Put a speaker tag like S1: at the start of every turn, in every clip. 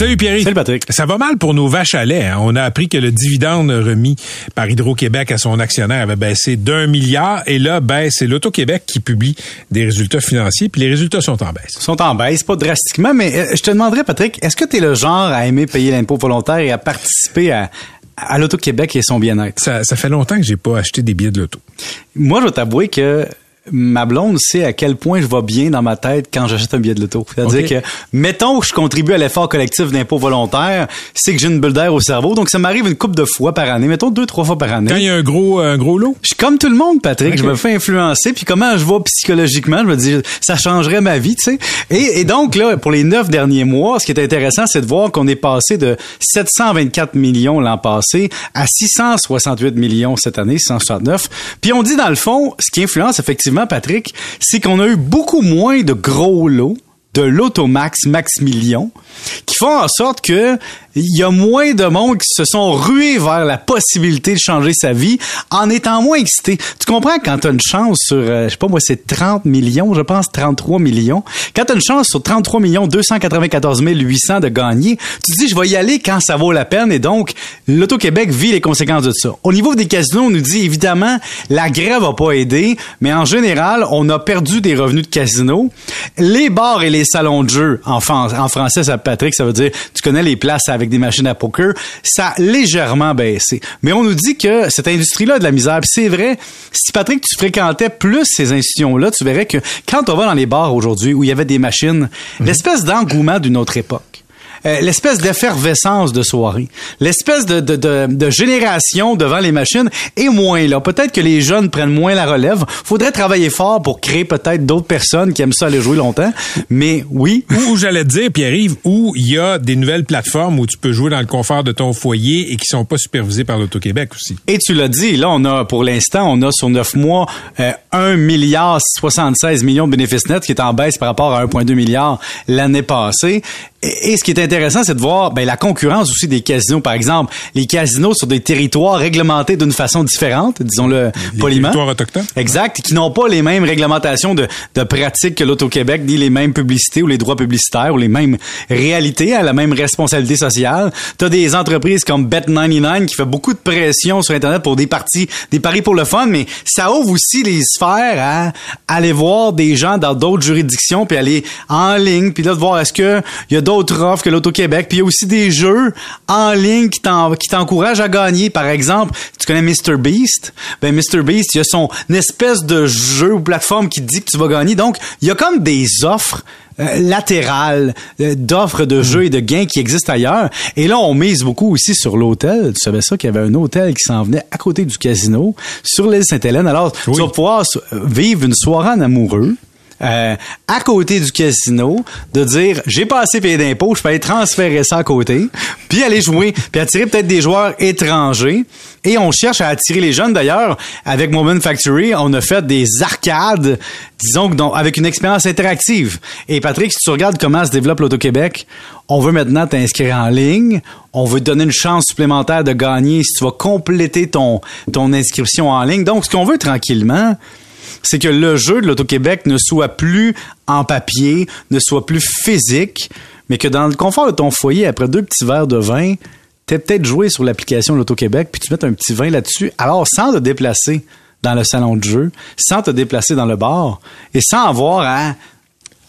S1: Salut Pierre.
S2: Salut Patrick.
S1: Ça va mal pour nos vaches à lait. hein? On a appris que le dividende remis par Hydro-Québec à son actionnaire avait baissé d'un milliard et là, ben, c'est l'Auto-Québec qui publie des résultats financiers puis les résultats sont en baisse.
S2: Ils sont en baisse, pas drastiquement, mais euh, je te demanderais, Patrick, est-ce que tu es le genre à aimer payer l'impôt volontaire et à participer à, à l'Auto-Québec et son bien-être?
S1: Ça, ça fait longtemps que j'ai pas acheté des billets de l'auto.
S2: Moi, je dois t'avouer que ma blonde sait à quel point je vais bien dans ma tête quand j'achète un billet de l'auto. C'est-à-dire que, mettons que je contribue à l'effort collectif d'impôt volontaire, c'est que j'ai une bulle d'air au cerveau, donc ça m'arrive une couple de fois par année, mettons deux, trois fois par année.
S1: Quand il y a un gros, un gros lot,
S2: Je suis comme tout le monde, Patrick. Je me fais influencer. Puis comment je vois psychologiquement, je me dis, ça changerait ma vie, tu sais. Et, et donc, là, pour les neuf derniers mois, ce qui est intéressant, c'est de voir qu'on est passé de 724 millions l'an passé à 668 millions cette année, 669. Puis on dit, dans le fond, ce qui influence effectivement, Patrick, c'est qu'on a eu beaucoup moins de gros lots de l'Automax Max Million qui font en sorte que il y a moins de monde qui se sont rués vers la possibilité de changer sa vie en étant moins excité. Tu comprends quand tu as une chance sur euh, je sais pas moi c'est 30 millions, je pense 33 millions. Quand tu as une chance sur 33 millions 294 800 de gagner, tu te dis je vais y aller quand ça vaut la peine et donc l'Auto-Québec vit les conséquences de ça. Au niveau des casinos, on nous dit évidemment la grève a pas aidé, mais en général, on a perdu des revenus de casino. Les bars et les salons de jeu, en, fran- en français, ça, Patrick, ça veut dire, tu connais les places avec des machines à poker, ça a légèrement baissé. Mais on nous dit que cette industrie-là a de la misère. Puis c'est vrai, si Patrick, tu fréquentais plus ces institutions-là, tu verrais que quand on va dans les bars aujourd'hui où il y avait des machines, l'espèce d'engouement d'une autre époque, euh, l'espèce d'effervescence de soirée, l'espèce de, de, de, de génération devant les machines est moins là. Peut-être que les jeunes prennent moins la relève. Faudrait travailler fort pour créer peut-être d'autres personnes qui aiment ça aller jouer longtemps. Mais oui,
S1: où, où j'allais te dire, Pierre-Yves, où il y a des nouvelles plateformes où tu peux jouer dans le confort de ton foyer et qui sont pas supervisées par l'Auto-Québec aussi.
S2: Et tu l'as dit, là, on a, pour l'instant, on a sur neuf mois, euh, 1 milliard 76 millions de bénéfices nets, qui est en baisse par rapport à 1,2 milliard l'année passée. Et, et ce qui est intéressant, c'est de voir ben, la concurrence aussi des casinos. Par exemple, les casinos sur des territoires réglementés d'une façon différente, disons-le poliment.
S1: territoires autochtones.
S2: Exact, qui n'ont pas les mêmes réglementations de, de pratiques que l'Auto-Québec, ni les mêmes publicités ou les droits publicitaires ou les mêmes réalités, à la même responsabilité sociale. Tu as des entreprises comme Bet99 qui fait beaucoup de pression sur Internet pour des parties, des paris pour le fun, mais ça ouvre aussi les sphères à aller voir des gens dans d'autres juridictions puis aller en ligne puis là de voir est-ce que il y a d'autres offres que l'Auto-Québec puis il y a aussi des jeux en ligne qui t'en- qui t'encouragent à gagner. Par exemple, tu connais Mr Beast? Ben Mr Beast, il y a son espèce de jeu ou plateforme qui te dit que tu vas gagner. Donc, il y a comme des offres euh, latérales euh, d'offres de jeux et de gains qui existent ailleurs. Et là, on mise beaucoup aussi sur l'hôtel. Tu savais ça qu'il y avait un hôtel qui s'en venait à côté du casino sur l'île Sainte-Hélène. Alors,
S1: Oui.
S2: tu vas pouvoir vivre une soirée en amoureux. Euh, à côté du casino, de dire j'ai pas assez payé d'impôts, je peux aller transférer ça à côté, puis aller jouer, puis attirer peut-être des joueurs étrangers. Et on cherche à attirer les jeunes. D'ailleurs, avec Moment Factory, on a fait des arcades, disons avec une expérience interactive. Et Patrick, si tu regardes comment se développe l'Auto-Québec, on veut maintenant t'inscrire en ligne. On veut te donner une chance supplémentaire de gagner si tu vas compléter ton, ton inscription en ligne. Donc, ce qu'on veut tranquillement, c'est que le jeu de l'Auto-Québec ne soit plus en papier, ne soit plus physique, mais que dans le confort de ton foyer, après deux petits verres de vin, t'aies peut-être joué sur l'application de l'Auto-Québec, puis tu mettes un petit vin là-dessus, alors sans te déplacer dans le salon de jeu, sans te déplacer dans le bar, et sans avoir à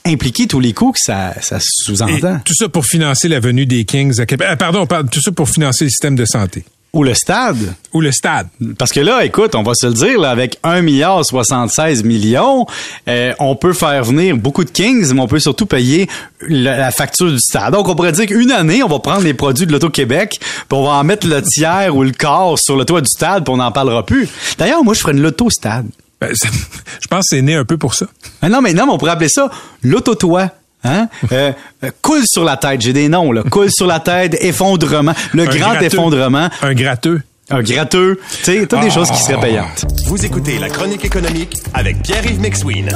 S2: impliquer tous les coûts que ça, ça sous-entend.
S1: tout ça pour financer la venue des Kings à Québec. Ah, pardon, pardon, tout ça pour financer le système de santé.
S2: Ou le stade.
S1: Ou le stade.
S2: Parce que là, écoute, on va se le dire, là, avec 1 milliard 76 millions, euh, on peut faire venir beaucoup de Kings, mais on peut surtout payer la, la facture du stade. Donc, on pourrait dire qu'une année, on va prendre les produits de l'Auto-Québec, puis on va en mettre le tiers ou le quart sur le toit du stade, puis on n'en parlera plus. D'ailleurs, moi, je ferais une loto-stade.
S1: Ben, je pense que c'est né un peu pour ça.
S2: Ah non, mais non, mais on pourrait appeler ça l'auto-toit. Hein? Euh, coule sur la tête, j'ai des noms, là. Coule sur la tête, effondrement, le
S1: Un
S2: grand
S1: gratteux.
S2: effondrement,
S1: Un gratteux.
S2: un gratteux, tu sais, toutes des choses qui seraient payantes.
S3: Vous écoutez la chronique économique avec Pierre-Yves McSween.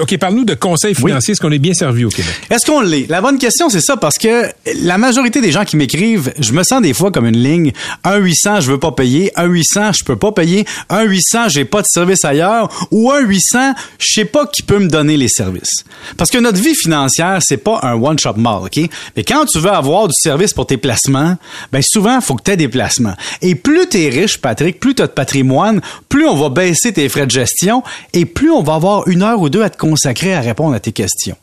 S1: OK, parle-nous de conseils financiers. Est-ce qu'on est bien servi au Québec?
S2: Est-ce qu'on l'est? La bonne question, c'est ça, parce que la majorité des gens qui m'écrivent, je me sens des fois comme une ligne 1-800, je veux pas payer, 1-800, je peux pas payer, 1-800, j'ai pas de service ailleurs, ou 1-800, je sais pas qui peut me donner les services. Parce que notre vie financière, c'est pas un one-shop mall, OK? Mais quand tu veux avoir du service pour tes placements, ben souvent, faut que tu aies des placements. Et plus tu es riche, Patrick, plus tu as de patrimoine, plus on va baisser tes frais de gestion et plus on va avoir une heure ou deux à te consacré à répondre à tes questions.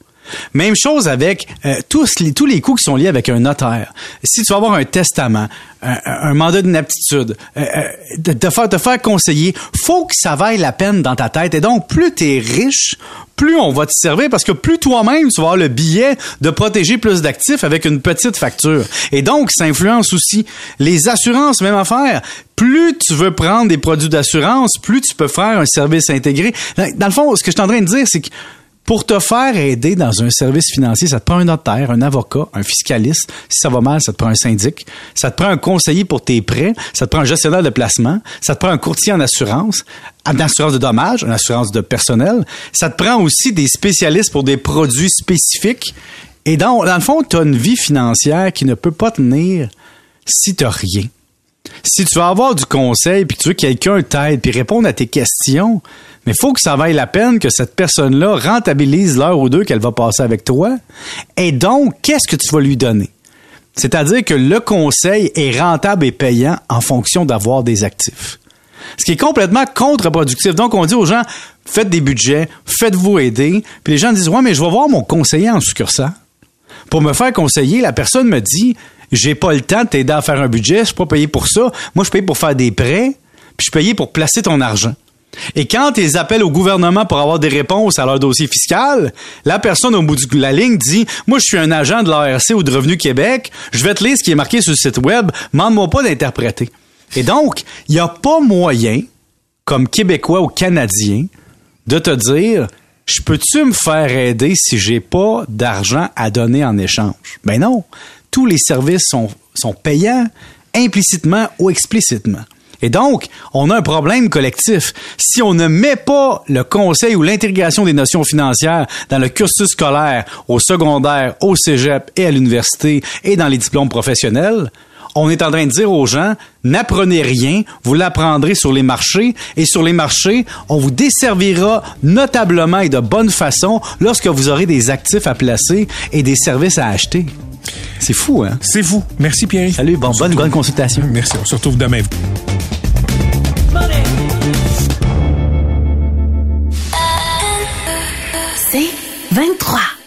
S2: Même chose avec euh, tous, les, tous les coûts qui sont liés avec un notaire. Si tu vas avoir un testament, un, mandat d'inaptitude, euh, euh, de te faire, conseiller, faut que ça vaille la peine dans ta tête. Et donc, plus tu es riche, plus on va te servir parce que plus toi-même tu vas avoir le billet de protéger plus d'actifs avec une petite facture. Et donc, ça influence aussi les assurances, même affaire. Plus tu veux prendre des produits d'assurance, plus tu peux faire un service intégré. Dans le fond, ce que je suis en train de dire, c'est que pour te faire aider dans un service financier, ça te prend un notaire, un avocat, un fiscaliste. Si ça va mal, ça te prend un syndic. Ça te prend un conseiller pour tes prêts. Ça te prend un gestionnaire de placement. Ça te prend un courtier en assurance, en assurance de dommages, en assurance de personnel. Ça te prend aussi des spécialistes pour des produits spécifiques. Et dans, dans le fond, tu as une vie financière qui ne peut pas tenir si tu rien. Si tu veux avoir du conseil, puis que tu veux que quelqu'un t'aide, puis répondre à tes questions, mais il faut que ça vaille la peine que cette personne-là rentabilise l'heure ou deux qu'elle va passer avec toi. Et donc, qu'est-ce que tu vas lui donner? C'est-à-dire que le conseil est rentable et payant en fonction d'avoir des actifs. Ce qui est complètement contre-productif. Donc, on dit aux gens, faites des budgets, faites-vous aider. Puis les gens disent, ouais, mais je vais voir mon conseiller en succursale. Pour me faire conseiller, la personne me dit, j'ai pas le temps de t'aider à faire un budget, je suis pas payé pour ça. Moi, je suis pour faire des prêts, puis je suis payé pour placer ton argent. Et quand ils appellent au gouvernement pour avoir des réponses à leur dossier fiscal, la personne au bout de la ligne dit Moi, je suis un agent de l'ARC ou de Revenu Québec, je vais te lire ce qui est marqué sur le site web, demande-moi pas d'interpréter. Et donc, il n'y a pas moyen, comme Québécois ou Canadien, de te dire Je peux-tu me faire aider si j'ai pas d'argent à donner en échange? Ben non. Tous les services sont, sont payants, implicitement ou explicitement. Et donc, on a un problème collectif. Si on ne met pas le conseil ou l'intégration des notions financières dans le cursus scolaire, au secondaire, au cégep et à l'université et dans les diplômes professionnels, on est en train de dire aux gens, n'apprenez rien, vous l'apprendrez sur les marchés, et sur les marchés, on vous desservira notablement et de bonne façon lorsque vous aurez des actifs à placer et des services à acheter. C'est fou, hein?
S1: C'est fou. Merci, Pierre.
S2: Salut, bon, bonne, bonne consultation.
S1: Merci. On se retrouve demain.
S4: C'est 23.